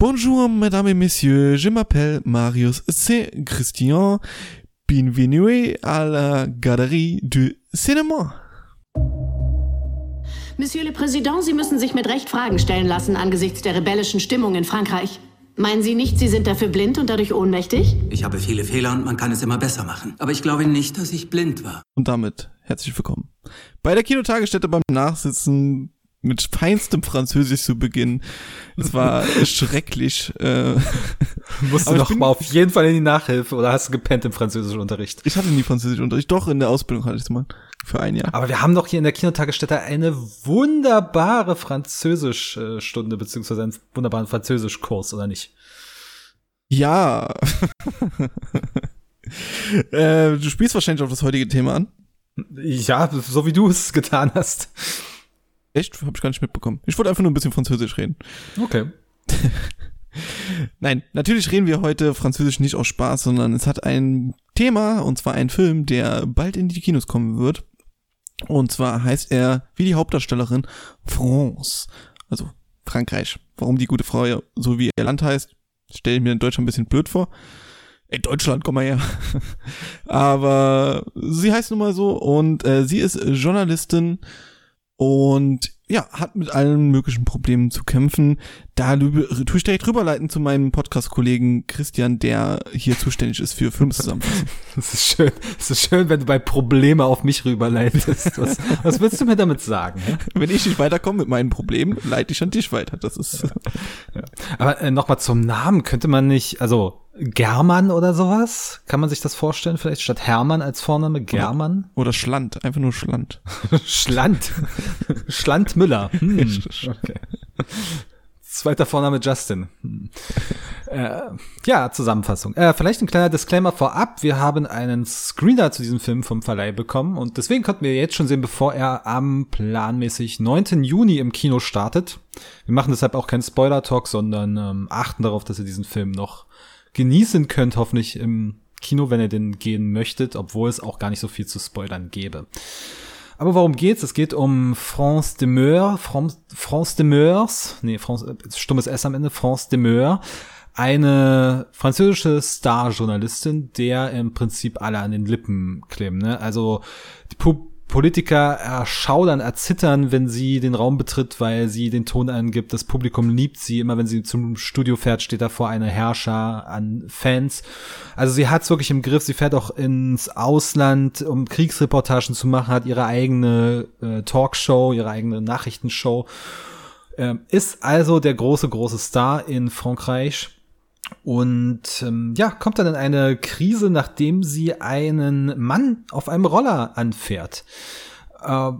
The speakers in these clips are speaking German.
Bonjour, mesdames et messieurs, je m'appelle Marius C. Christian. Bienvenue à la Galerie du Cinéma. Monsieur le Président, Sie müssen sich mit Recht Fragen stellen lassen angesichts der rebellischen Stimmung in Frankreich. Meinen Sie nicht, Sie sind dafür blind und dadurch ohnmächtig? Ich habe viele Fehler und man kann es immer besser machen. Aber ich glaube nicht, dass ich blind war. Und damit herzlich willkommen. Bei der Kinotagesstätte beim Nachsitzen mit feinstem Französisch zu beginnen. Es war schrecklich. Äh, Musst du doch mal auf jeden Fall in die Nachhilfe oder hast du gepennt im Französischunterricht? Ich hatte nie Französischunterricht. Doch, in der Ausbildung hatte ich es mal. Für ein Jahr. Aber wir haben doch hier in der Kinotagesstätte eine wunderbare Französischstunde, beziehungsweise einen wunderbaren Französischkurs, oder nicht? Ja. äh, du spielst wahrscheinlich auf das heutige Thema an. Ja, so wie du es getan hast. Echt? Hab ich gar nicht mitbekommen. Ich wollte einfach nur ein bisschen Französisch reden. Okay. Nein, natürlich reden wir heute Französisch nicht aus Spaß, sondern es hat ein Thema, und zwar ein Film, der bald in die Kinos kommen wird. Und zwar heißt er, wie die Hauptdarstellerin, France. Also Frankreich. Warum die gute Frau so wie ihr Land heißt, stelle ich mir in Deutschland ein bisschen blöd vor. In Deutschland, komm mal her. Aber sie heißt nun mal so und äh, sie ist Journalistin und ja, hat mit allen möglichen Problemen zu kämpfen. Da tue ich direkt rüberleiten zu meinem Podcast-Kollegen Christian, der hier zuständig ist für Filmzusammenfassung. Das ist schön. Das ist schön, wenn du bei Probleme auf mich rüberleitest. Was, was willst du mir damit sagen? Hä? Wenn ich nicht weiterkomme mit meinen Problemen, leite ich an dich weiter. Das ist. Ja. Aber äh, nochmal zum Namen. Könnte man nicht, also German oder sowas? Kann man sich das vorstellen? Vielleicht statt Hermann als Vorname German? Oder, oder Schland, einfach nur Schland. Schland. Schland Müller. Hm. Okay. Zweiter Vorname Justin. Hm. Äh, ja, Zusammenfassung. Äh, vielleicht ein kleiner Disclaimer vorab. Wir haben einen Screener zu diesem Film vom Verleih bekommen und deswegen konnten wir jetzt schon sehen, bevor er am planmäßig 9. Juni im Kino startet. Wir machen deshalb auch keinen Spoiler-Talk, sondern ähm, achten darauf, dass ihr diesen Film noch genießen könnt, hoffentlich im Kino, wenn ihr den gehen möchtet, obwohl es auch gar nicht so viel zu spoilern gäbe. Aber worum geht's? Es geht um France de Meur, France, France de Meurs, nee, France, stummes S am Ende, France de Meur, eine französische Star-Journalistin, der im Prinzip alle an den Lippen klemmen. Ne? Also die Pub Politiker erschaudern, erzittern, wenn sie den Raum betritt, weil sie den Ton angibt. Das Publikum liebt sie. Immer wenn sie zum Studio fährt, steht da vor eine Herrscher an Fans. Also sie hat's wirklich im Griff. Sie fährt auch ins Ausland, um Kriegsreportagen zu machen, hat ihre eigene äh, Talkshow, ihre eigene Nachrichtenshow. Ähm, ist also der große, große Star in Frankreich und ähm, ja, kommt dann in eine Krise, nachdem sie einen Mann auf einem Roller anfährt. Äh,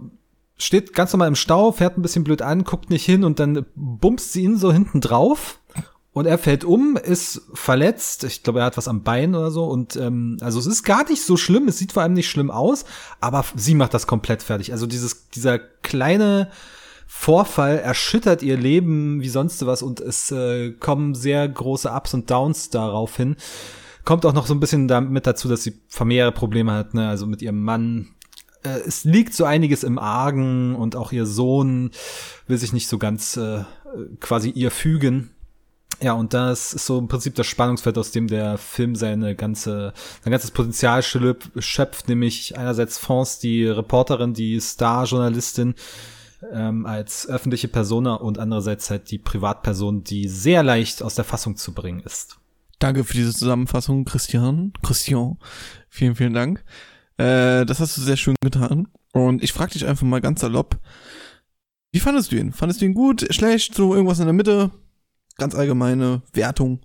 steht ganz normal im Stau, fährt ein bisschen blöd an, guckt nicht hin und dann bumst sie ihn so hinten drauf. Und er fällt um, ist verletzt. Ich glaube, er hat was am Bein oder so. Und ähm, also es ist gar nicht so schlimm. Es sieht vor allem nicht schlimm aus, aber sie macht das komplett fertig. Also dieses dieser kleine Vorfall erschüttert ihr Leben wie sonst was und es äh, kommen sehr große Ups und Downs darauf hin. Kommt auch noch so ein bisschen damit dazu, dass sie familiäre Probleme hat, ne? also mit ihrem Mann. Äh, es liegt so einiges im Argen und auch ihr Sohn will sich nicht so ganz äh, quasi ihr fügen. Ja, und das ist so im Prinzip das Spannungsfeld, aus dem der Film seine ganze, sein ganzes Potenzial schöpft, nämlich einerseits France, die Reporterin, die Star-Journalistin, ähm, als öffentliche Persona und andererseits halt die Privatperson, die sehr leicht aus der Fassung zu bringen ist. Danke für diese Zusammenfassung, Christian. Christian, vielen, vielen Dank. Äh, das hast du sehr schön getan. Und ich frage dich einfach mal ganz salopp, wie fandest du ihn? Fandest du ihn gut, schlecht, so irgendwas in der Mitte? Ganz allgemeine Wertung.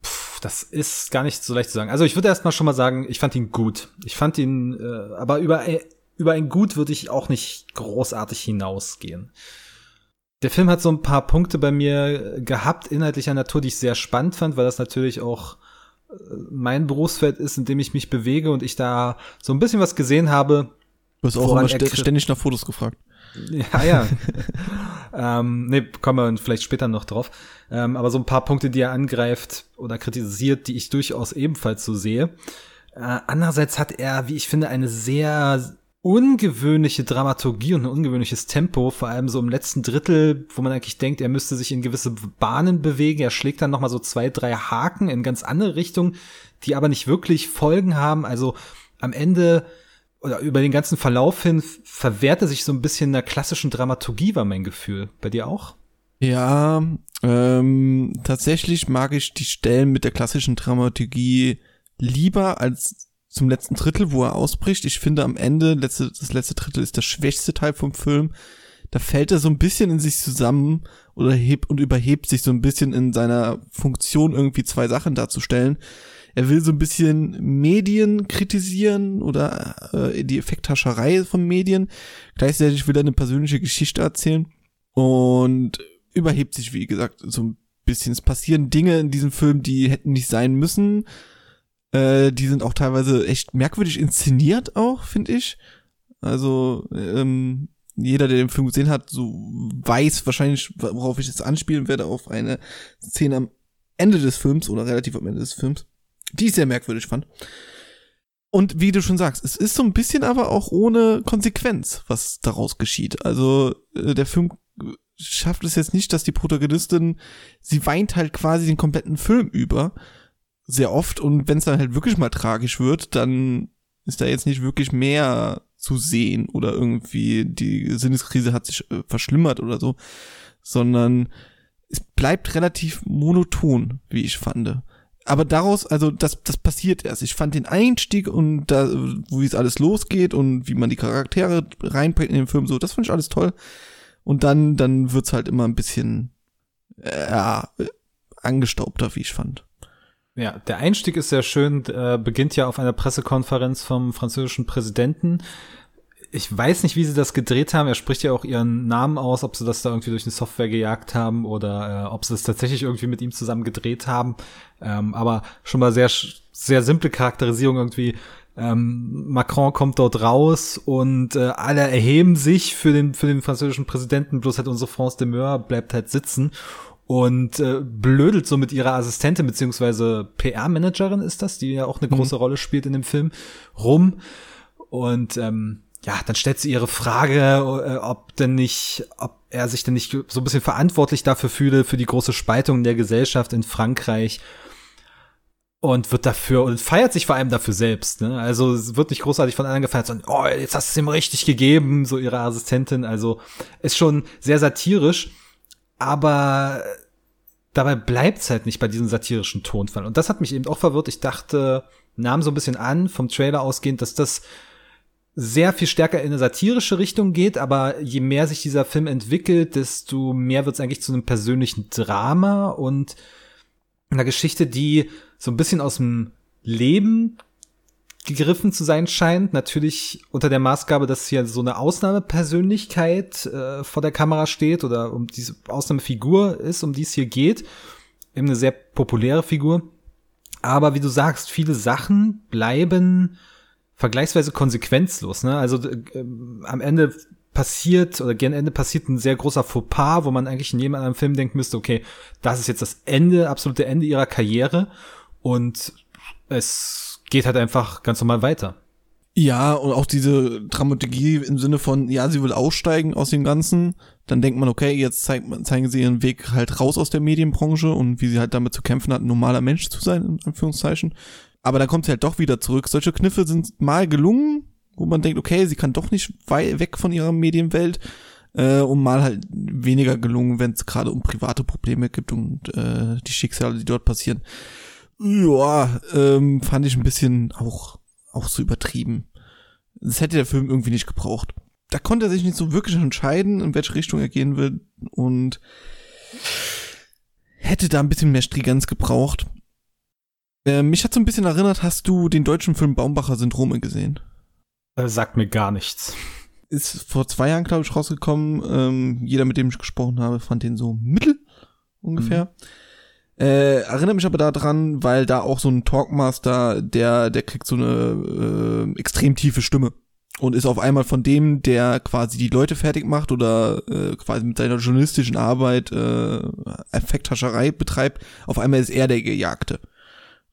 Puh, das ist gar nicht so leicht zu sagen. Also ich würde erstmal schon mal sagen, ich fand ihn gut. Ich fand ihn, äh, aber über über ein Gut würde ich auch nicht großartig hinausgehen. Der Film hat so ein paar Punkte bei mir gehabt, inhaltlicher Natur, die ich sehr spannend fand, weil das natürlich auch äh, mein Berufsfeld ist, in dem ich mich bewege und ich da so ein bisschen was gesehen habe. Du hast auch immer ständig nach Fotos gefragt. Ja, ja. ähm, nee, kommen wir vielleicht später noch drauf. Ähm, aber so ein paar Punkte, die er angreift oder kritisiert, die ich durchaus ebenfalls so sehe. Äh, andererseits hat er, wie ich finde, eine sehr ungewöhnliche Dramaturgie und ein ungewöhnliches Tempo, vor allem so im letzten Drittel, wo man eigentlich denkt, er müsste sich in gewisse Bahnen bewegen. Er schlägt dann nochmal so zwei, drei Haken in ganz andere Richtungen, die aber nicht wirklich Folgen haben. Also am Ende oder über den ganzen Verlauf hin verwehrt er sich so ein bisschen in der klassischen Dramaturgie, war mein Gefühl. Bei dir auch? Ja, ähm, tatsächlich mag ich die Stellen mit der klassischen Dramaturgie lieber als zum letzten Drittel, wo er ausbricht. Ich finde am Ende, letzte, das letzte Drittel ist der schwächste Teil vom Film. Da fällt er so ein bisschen in sich zusammen oder hebt und überhebt sich so ein bisschen in seiner Funktion, irgendwie zwei Sachen darzustellen. Er will so ein bisschen Medien kritisieren oder äh, die Effekthascherei von Medien. Gleichzeitig will er eine persönliche Geschichte erzählen und überhebt sich, wie gesagt, so ein bisschen. Es passieren Dinge in diesem Film, die hätten nicht sein müssen äh, die sind auch teilweise echt merkwürdig inszeniert auch, finde ich. Also ähm, jeder, der den Film gesehen hat, so weiß wahrscheinlich, worauf ich jetzt anspielen werde, auf eine Szene am Ende des Films oder relativ am Ende des Films, die ich sehr merkwürdig fand. Und wie du schon sagst, es ist so ein bisschen aber auch ohne Konsequenz, was daraus geschieht. Also äh, der Film schafft es jetzt nicht, dass die Protagonistin, sie weint halt quasi den kompletten Film über sehr oft und wenn es dann halt wirklich mal tragisch wird, dann ist da jetzt nicht wirklich mehr zu sehen oder irgendwie die Sinneskrise hat sich äh, verschlimmert oder so, sondern es bleibt relativ monoton, wie ich fand. Aber daraus, also das, das passiert erst. Ich fand den Einstieg und da, wie es alles losgeht und wie man die Charaktere reinbringt in den Film, so, das fand ich alles toll. Und dann, dann wird's halt immer ein bisschen, äh, angestaubter, wie ich fand. Ja, der Einstieg ist sehr schön, äh, beginnt ja auf einer Pressekonferenz vom französischen Präsidenten. Ich weiß nicht, wie sie das gedreht haben. Er spricht ja auch ihren Namen aus, ob sie das da irgendwie durch eine Software gejagt haben oder äh, ob sie das tatsächlich irgendwie mit ihm zusammen gedreht haben. Ähm, aber schon mal sehr, sehr simple Charakterisierung irgendwie. Ähm, Macron kommt dort raus und äh, alle erheben sich für den, für den französischen Präsidenten, bloß halt unsere France de Meur bleibt halt sitzen und äh, blödelt so mit ihrer Assistentin beziehungsweise PR-Managerin ist das, die ja auch eine mhm. große Rolle spielt in dem Film, rum. Und ähm, ja, dann stellt sie ihre Frage, äh, ob denn nicht, ob er sich denn nicht so ein bisschen verantwortlich dafür fühle, für die große Spaltung der Gesellschaft in Frankreich. Und wird dafür und feiert sich vor allem dafür selbst. Ne? Also es wird nicht großartig von anderen gefeiert, sondern oh, jetzt hast du es ihm richtig gegeben, so ihre Assistentin. Also ist schon sehr satirisch aber dabei bleibt's halt nicht bei diesem satirischen Tonfall. Und das hat mich eben auch verwirrt. Ich dachte, nahm so ein bisschen an, vom Trailer ausgehend, dass das sehr viel stärker in eine satirische Richtung geht, aber je mehr sich dieser Film entwickelt, desto mehr wird's eigentlich zu einem persönlichen Drama und einer Geschichte, die so ein bisschen aus dem Leben gegriffen zu sein scheint. Natürlich unter der Maßgabe, dass hier so eine Ausnahmepersönlichkeit äh, vor der Kamera steht oder um diese Ausnahmefigur ist, um die es hier geht. Eben eine sehr populäre Figur. Aber wie du sagst, viele Sachen bleiben vergleichsweise konsequenzlos. Ne? Also äh, am Ende passiert oder gern Ende passiert ein sehr großer Fauxpas, wo man eigentlich in jedem anderen Film denken müsste, okay, das ist jetzt das Ende, absolute Ende ihrer Karriere und es geht halt einfach ganz normal weiter. Ja, und auch diese Dramaturgie im Sinne von, ja, sie will aussteigen aus dem Ganzen. Dann denkt man, okay, jetzt zeigt, zeigen sie ihren Weg halt raus aus der Medienbranche und wie sie halt damit zu kämpfen hat, ein normaler Mensch zu sein, in Anführungszeichen. Aber dann kommt sie halt doch wieder zurück. Solche Kniffe sind mal gelungen, wo man denkt, okay, sie kann doch nicht weit weg von ihrer Medienwelt. Äh, und mal halt weniger gelungen, wenn es gerade um private Probleme gibt und äh, die Schicksale, die dort passieren ja, ähm, fand ich ein bisschen auch, auch so übertrieben. Das hätte der Film irgendwie nicht gebraucht. Da konnte er sich nicht so wirklich entscheiden, in welche Richtung er gehen will und hätte da ein bisschen mehr Strigenz gebraucht. Äh, mich hat so ein bisschen erinnert, hast du den deutschen Film Baumbacher Syndrome gesehen? Das äh, sagt mir gar nichts. Ist vor zwei Jahren, glaube ich, rausgekommen. Ähm, jeder, mit dem ich gesprochen habe, fand den so mittel ungefähr. Mhm. Äh, erinnere mich aber daran, weil da auch so ein Talkmaster, der, der kriegt so eine äh, extrem tiefe Stimme und ist auf einmal von dem, der quasi die Leute fertig macht oder äh, quasi mit seiner journalistischen Arbeit äh, Effekthascherei betreibt, auf einmal ist er der Gejagte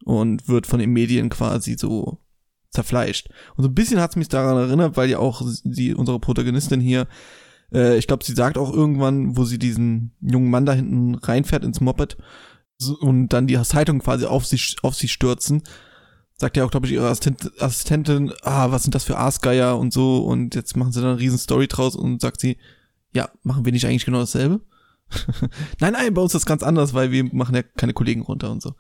und wird von den Medien quasi so zerfleischt. Und so ein bisschen hat's mich daran erinnert, weil ja auch die, unsere Protagonistin hier, äh, ich glaube, sie sagt auch irgendwann, wo sie diesen jungen Mann da hinten reinfährt ins Moped und dann die Zeitung quasi auf sie, auf sie stürzen, sagt ja auch, glaube ich, ihre Assistent, Assistentin, ah, was sind das für Aasgeier und so und jetzt machen sie da eine riesen Story draus und sagt sie, ja, machen wir nicht eigentlich genau dasselbe? nein, nein, bei uns ist das ganz anders, weil wir machen ja keine Kollegen runter und so.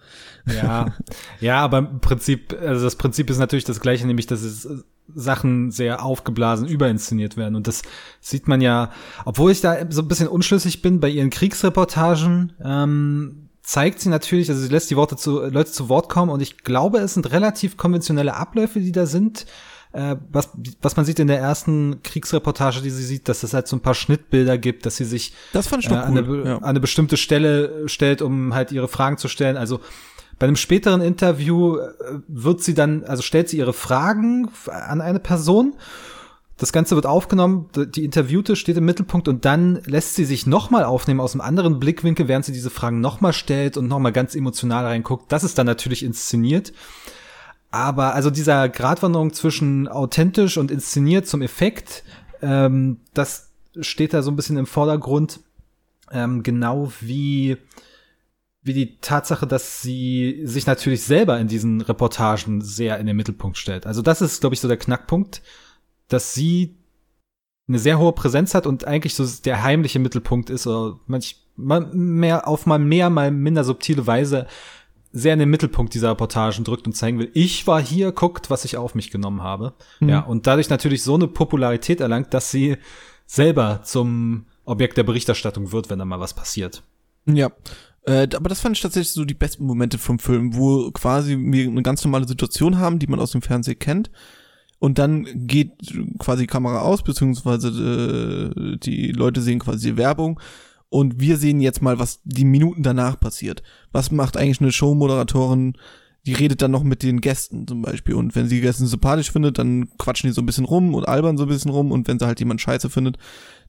ja, ja, aber im Prinzip, also das Prinzip ist natürlich das gleiche, nämlich, dass es Sachen sehr aufgeblasen, überinszeniert werden. Und das sieht man ja, obwohl ich da so ein bisschen unschlüssig bin bei ihren Kriegsreportagen, ähm, zeigt sie natürlich, also sie lässt die Worte zu, Leute zu Wort kommen und ich glaube, es sind relativ konventionelle Abläufe, die da sind äh, was, was man sieht in der ersten Kriegsreportage, die sie sieht, dass es halt so ein paar Schnittbilder gibt, dass sie sich das fand ich äh, doch an, cool. eine, ja. an eine bestimmte Stelle stellt, um halt ihre Fragen zu stellen. Also bei einem späteren Interview äh, wird sie dann, also stellt sie ihre Fragen an eine Person. Das Ganze wird aufgenommen, die Interviewte steht im Mittelpunkt und dann lässt sie sich nochmal aufnehmen aus einem anderen Blickwinkel, während sie diese Fragen nochmal stellt und nochmal ganz emotional reinguckt. Das ist dann natürlich inszeniert. Aber also dieser Gratwanderung zwischen authentisch und inszeniert zum Effekt, ähm, das steht da so ein bisschen im Vordergrund, ähm, genau wie wie die Tatsache, dass sie sich natürlich selber in diesen Reportagen sehr in den Mittelpunkt stellt. Also das ist, glaube ich, so der Knackpunkt, dass sie eine sehr hohe Präsenz hat und eigentlich so der heimliche Mittelpunkt ist oder manch mehr auf mal mehr mal minder subtile Weise sehr in den Mittelpunkt dieser Reportagen drückt und zeigen will, ich war hier, guckt, was ich auf mich genommen habe. Mhm. Ja, und dadurch natürlich so eine Popularität erlangt, dass sie selber zum Objekt der Berichterstattung wird, wenn da mal was passiert. Ja. Äh, aber das fand ich tatsächlich so die besten Momente vom Film, wo quasi wir eine ganz normale Situation haben, die man aus dem Fernsehen kennt. Und dann geht quasi Kamera aus, beziehungsweise äh, die Leute sehen quasi Werbung. Und wir sehen jetzt mal, was die Minuten danach passiert. Was macht eigentlich eine Showmoderatorin? Die redet dann noch mit den Gästen zum Beispiel. Und wenn sie die Gäste sympathisch findet, dann quatschen die so ein bisschen rum und albern so ein bisschen rum. Und wenn sie halt jemand scheiße findet,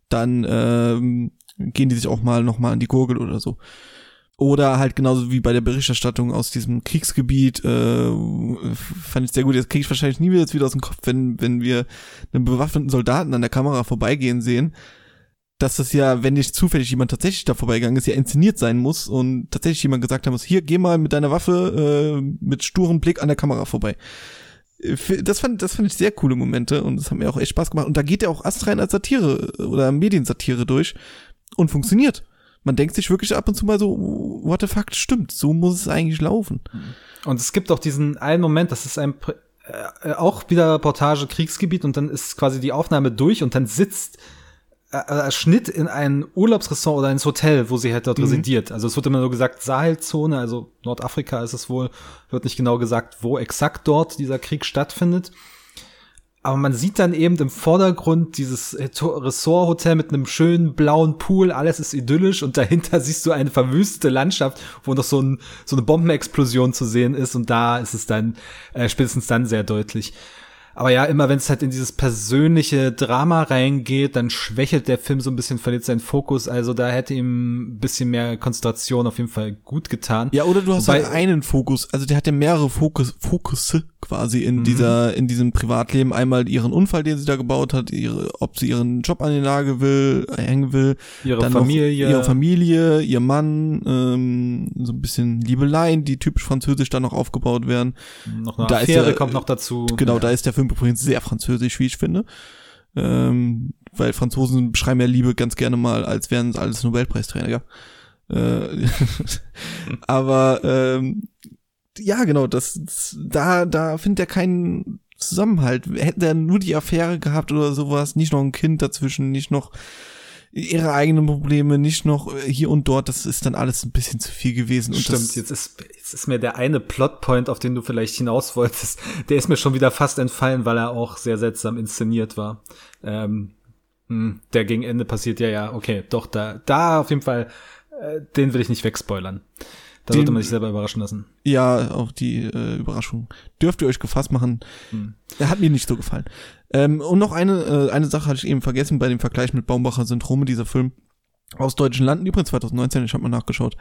dann ähm, gehen die sich auch mal noch mal an die Gurgel oder so. Oder halt genauso wie bei der Berichterstattung aus diesem Kriegsgebiet, äh, fand ich sehr gut. Jetzt kriege ich wahrscheinlich nie wieder jetzt wieder aus dem Kopf, wenn, wenn wir einen bewaffneten Soldaten an der Kamera vorbeigehen sehen, dass das ja, wenn nicht zufällig jemand tatsächlich da vorbeigegangen ist, ja inszeniert sein muss und tatsächlich jemand gesagt haben muss, hier, geh mal mit deiner Waffe äh, mit sturem Blick an der Kamera vorbei. Äh, Das fand, das fand ich sehr coole Momente und das hat mir auch echt Spaß gemacht. Und da geht er auch astrein als Satire oder Mediensatire durch und funktioniert man denkt sich wirklich ab und zu mal so, what the fuck, stimmt, so muss es eigentlich laufen. Und es gibt auch diesen einen Moment, das ist ein äh, auch wieder Reportage Kriegsgebiet und dann ist quasi die Aufnahme durch und dann sitzt äh, Schnitt in ein Urlaubsressort oder ins Hotel, wo sie halt dort mhm. residiert. Also es wird immer nur gesagt Sahelzone, also Nordafrika ist es wohl, wird nicht genau gesagt, wo exakt dort dieser Krieg stattfindet aber man sieht dann eben im Vordergrund dieses Ressorthotel mit einem schönen blauen Pool, alles ist idyllisch und dahinter siehst du eine verwüstete Landschaft, wo noch so, ein, so eine Bombenexplosion zu sehen ist und da ist es dann äh, spätestens dann sehr deutlich. Aber ja, immer wenn es halt in dieses persönliche Drama reingeht, dann schwächelt der Film so ein bisschen, verliert seinen Fokus. Also da hätte ihm ein bisschen mehr Konzentration auf jeden Fall gut getan. Ja, oder du hast Wobei, halt einen Fokus. Also der hat ja mehrere Fokus, Fokusse quasi in mhm. dieser, in diesem Privatleben. Einmal ihren Unfall, den sie da gebaut hat, ihre, ob sie ihren Job an den Nagel will, hängen will. Ihre Familie. ihre Familie, ihr Mann, ähm, so ein bisschen Liebeleien, die typisch französisch dann noch aufgebaut werden. Noch eine da Affäre der, kommt noch dazu. Genau, da ist der Film übrigens sehr französisch, wie ich finde. Ähm, weil Franzosen beschreiben ja Liebe ganz gerne mal, als wären es alles Nobelpreisträger. Äh, aber ähm, ja, genau, das, das da, da findet er keinen Zusammenhalt. Hätten er nur die Affäre gehabt oder sowas, nicht noch ein Kind dazwischen, nicht noch ihre eigenen Probleme, nicht noch hier und dort, das ist dann alles ein bisschen zu viel gewesen. Und Stimmt, jetzt ist, jetzt ist mir der eine Plotpoint, auf den du vielleicht hinaus wolltest, der ist mir schon wieder fast entfallen, weil er auch sehr seltsam inszeniert war. Ähm, hm, der gegen Ende passiert ja, ja, okay, doch, da, da auf jeden Fall, äh, den will ich nicht wegspoilern. Da sollte man sich selber überraschen lassen. Ja, auf die äh, Überraschung. Dürft ihr euch gefasst machen. Hm. Er hat mir nicht so gefallen. Ähm, und noch eine, äh, eine Sache hatte ich eben vergessen bei dem Vergleich mit Baumbacher Syndrome, dieser Film aus deutschen Landen, übrigens 2019, ich habe mal nachgeschaut.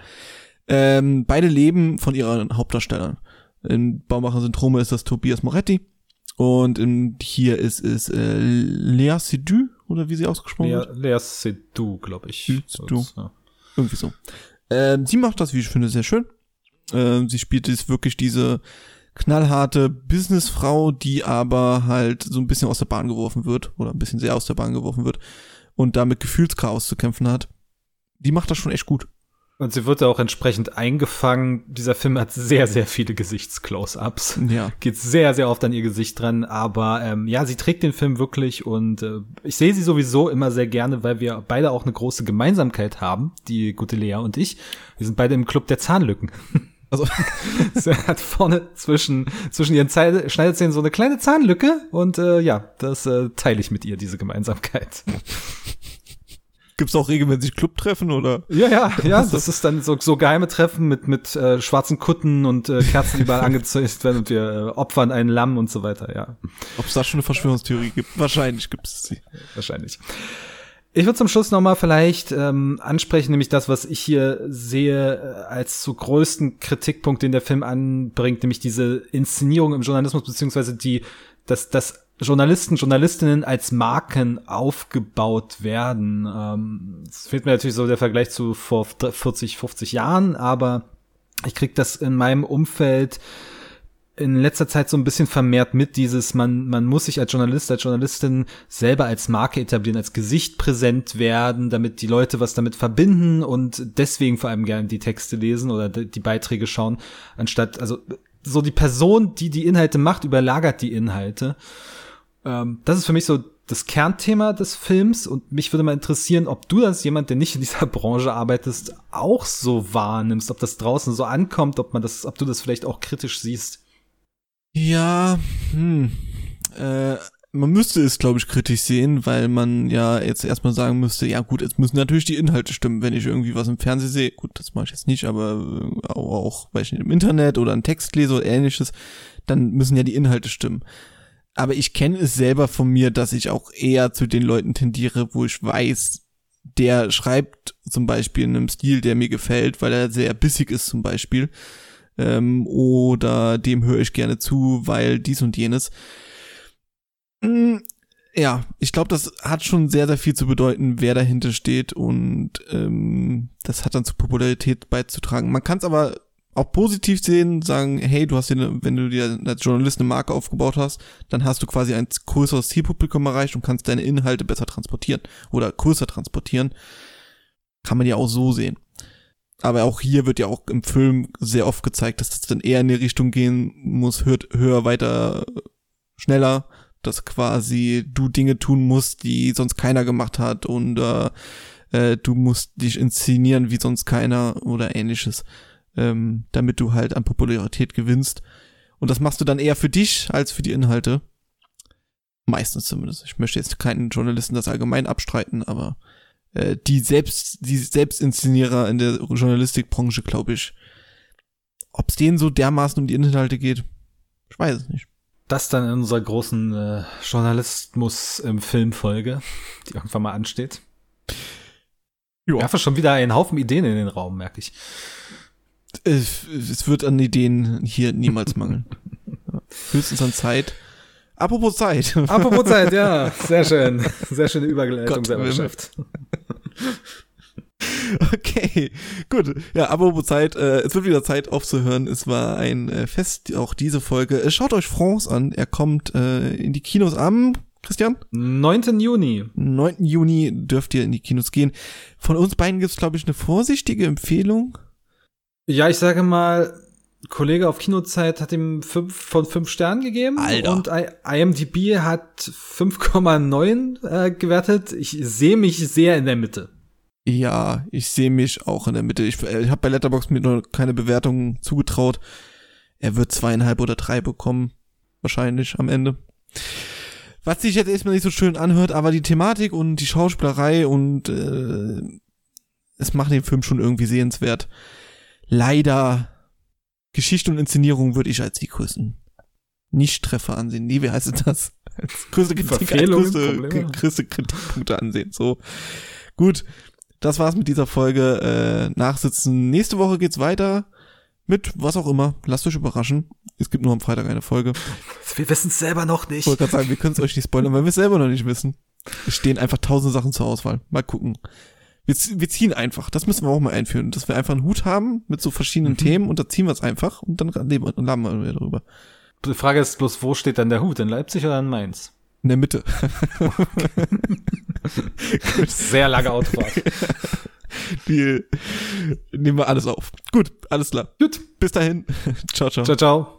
Ähm, beide leben von ihren Hauptdarstellern. In Baumbacher Syndrome ist das Tobias Moretti Und in, hier ist es äh, Lea Seydoux, oder wie sie ausgesprochen Lea, wird. Lea Seydoux, glaube ich. Seydoux. Ja. Irgendwie so. Ähm, sie macht das, wie ich finde, sehr schön. Ähm, sie spielt jetzt wirklich diese knallharte Businessfrau, die aber halt so ein bisschen aus der Bahn geworfen wird oder ein bisschen sehr aus der Bahn geworfen wird und damit Gefühlschaos zu kämpfen hat. Die macht das schon echt gut. Und sie wird auch entsprechend eingefangen. Dieser Film hat sehr, sehr viele Gesichtsclose-ups. Ja. Geht sehr, sehr oft an ihr Gesicht dran. Aber ähm, ja, sie trägt den Film wirklich und äh, ich sehe sie sowieso immer sehr gerne, weil wir beide auch eine große Gemeinsamkeit haben, die gute Lea und ich. Wir sind beide im Club der Zahnlücken. Also, Sie hat vorne zwischen, zwischen ihren Zei- Schneidezähnen so eine kleine Zahnlücke und äh, ja, das äh, teile ich mit ihr, diese Gemeinsamkeit. Gibt's auch regelmäßig Clubtreffen oder? Ja, ja, ja, das ist dann so, so geheime Treffen mit, mit äh, schwarzen Kutten und äh, Kerzen, die überall angezündet werden und wir äh, opfern einen Lamm und so weiter, ja, Ob es da schon eine Verschwörungstheorie gibt? Wahrscheinlich gibt es sie. wahrscheinlich. Ich würde zum Schluss nochmal vielleicht ähm, ansprechen, nämlich das, was ich hier sehe äh, als so größten Kritikpunkt, den der Film anbringt, nämlich diese Inszenierung im Journalismus, beziehungsweise die, dass, dass Journalisten, Journalistinnen als Marken aufgebaut werden. Ähm, Es fehlt mir natürlich so der Vergleich zu vor 40, 50 Jahren, aber ich krieg das in meinem Umfeld in letzter Zeit so ein bisschen vermehrt mit dieses, man, man muss sich als Journalist, als Journalistin selber als Marke etablieren, als Gesicht präsent werden, damit die Leute was damit verbinden und deswegen vor allem gerne die Texte lesen oder die die Beiträge schauen, anstatt, also so die Person, die die Inhalte macht, überlagert die Inhalte. Ähm, das ist für mich so das Kernthema des Films und mich würde mal interessieren, ob du das jemand, der nicht in dieser Branche arbeitest, auch so wahrnimmst, ob das draußen so ankommt, ob man das, ob du das vielleicht auch kritisch siehst. Ja, hm. Äh, man müsste es, glaube ich, kritisch sehen, weil man ja jetzt erstmal sagen müsste, ja gut, jetzt müssen natürlich die Inhalte stimmen, wenn ich irgendwie was im Fernsehen sehe. Gut, das mache ich jetzt nicht, aber äh, auch, weil ich nicht im Internet oder einen Text lese oder ähnliches, dann müssen ja die Inhalte stimmen. Aber ich kenne es selber von mir, dass ich auch eher zu den Leuten tendiere, wo ich weiß, der schreibt zum Beispiel in einem Stil, der mir gefällt, weil er sehr bissig ist zum Beispiel. Ähm, oder dem höre ich gerne zu, weil dies und jenes. Mm, Ja, ich glaube, das hat schon sehr, sehr viel zu bedeuten, wer dahinter steht und ähm, das hat dann zur Popularität beizutragen. Man kann es aber auch positiv sehen, sagen, hey, du hast dir, wenn du dir als Journalist eine Marke aufgebaut hast, dann hast du quasi ein größeres Zielpublikum erreicht und kannst deine Inhalte besser transportieren oder größer transportieren. Kann man ja auch so sehen. Aber auch hier wird ja auch im Film sehr oft gezeigt, dass das dann eher in die Richtung gehen muss, hört, höher, weiter, schneller, dass quasi du Dinge tun musst, die sonst keiner gemacht hat und äh, äh, du musst dich inszenieren wie sonst keiner oder ähnliches, ähm, damit du halt an Popularität gewinnst. Und das machst du dann eher für dich als für die Inhalte. Meistens zumindest. Ich möchte jetzt keinen Journalisten das allgemein abstreiten, aber äh, die selbst, die Selbstinszenierer in der Journalistikbranche, glaube ich, ob es denen so dermaßen um die Inhalte geht, ich weiß es nicht. Das dann in unserer großen äh, Journalismus im Filmfolge, die irgendwann mal ansteht. Ja. Ich werfe schon wieder einen Haufen Ideen in den Raum, merke ich. Es, es wird an Ideen hier niemals mangeln. Höchstens an Zeit. Apropos Zeit. Apropos Zeit, ja, sehr schön. Sehr schöne Überleitung, Gott, selber geschafft. Okay, gut. Ja, apropos Zeit, äh, es wird wieder Zeit aufzuhören. Es war ein äh, Fest, auch diese Folge. Äh, schaut euch France an. Er kommt äh, in die Kinos am, Christian? 9. Juni. 9. Juni dürft ihr in die Kinos gehen. Von uns beiden gibt's glaube ich, eine vorsichtige Empfehlung. Ja, ich sage mal, Kollege auf Kinozeit hat ihm fünf von fünf Sternen gegeben. Alter. Und IMDb hat 5,9 äh, gewertet. Ich sehe mich sehr in der Mitte. Ja, ich sehe mich auch in der Mitte. Ich, äh, ich habe bei Letterboxd mir noch keine Bewertung zugetraut. Er wird zweieinhalb oder drei bekommen. Wahrscheinlich am Ende. Was sich jetzt erstmal nicht so schön anhört, aber die Thematik und die Schauspielerei und äh, es macht den Film schon irgendwie sehenswert. Leider Geschichte und Inszenierung würde ich als die größten Nicht-Treffer ansehen. Nee, wie heißt das? Als größte Kritik, als größte, größte Kritikpunkte ansehen. So. Gut. Das war's mit dieser Folge. Äh, nachsitzen. Nächste Woche geht's weiter mit was auch immer. Lasst euch überraschen. Es gibt nur am Freitag eine Folge. Wir wissen es selber noch nicht. Ich wollte gerade sagen, wir können es euch nicht spoilern, weil wir es selber noch nicht wissen. Es stehen einfach tausend Sachen zur Auswahl. Mal gucken. Wir, wir ziehen einfach. Das müssen wir auch mal einführen, dass wir einfach einen Hut haben mit so verschiedenen mhm. Themen und da ziehen wir es einfach und dann leben laden wir darüber. Die Frage ist bloß, wo steht dann der Hut? In Leipzig oder in Mainz? In der Mitte. Sehr lange Autofahrt. Die nehmen wir alles auf. Gut, alles klar. Gut, bis dahin. ciao, ciao. Ciao, ciao.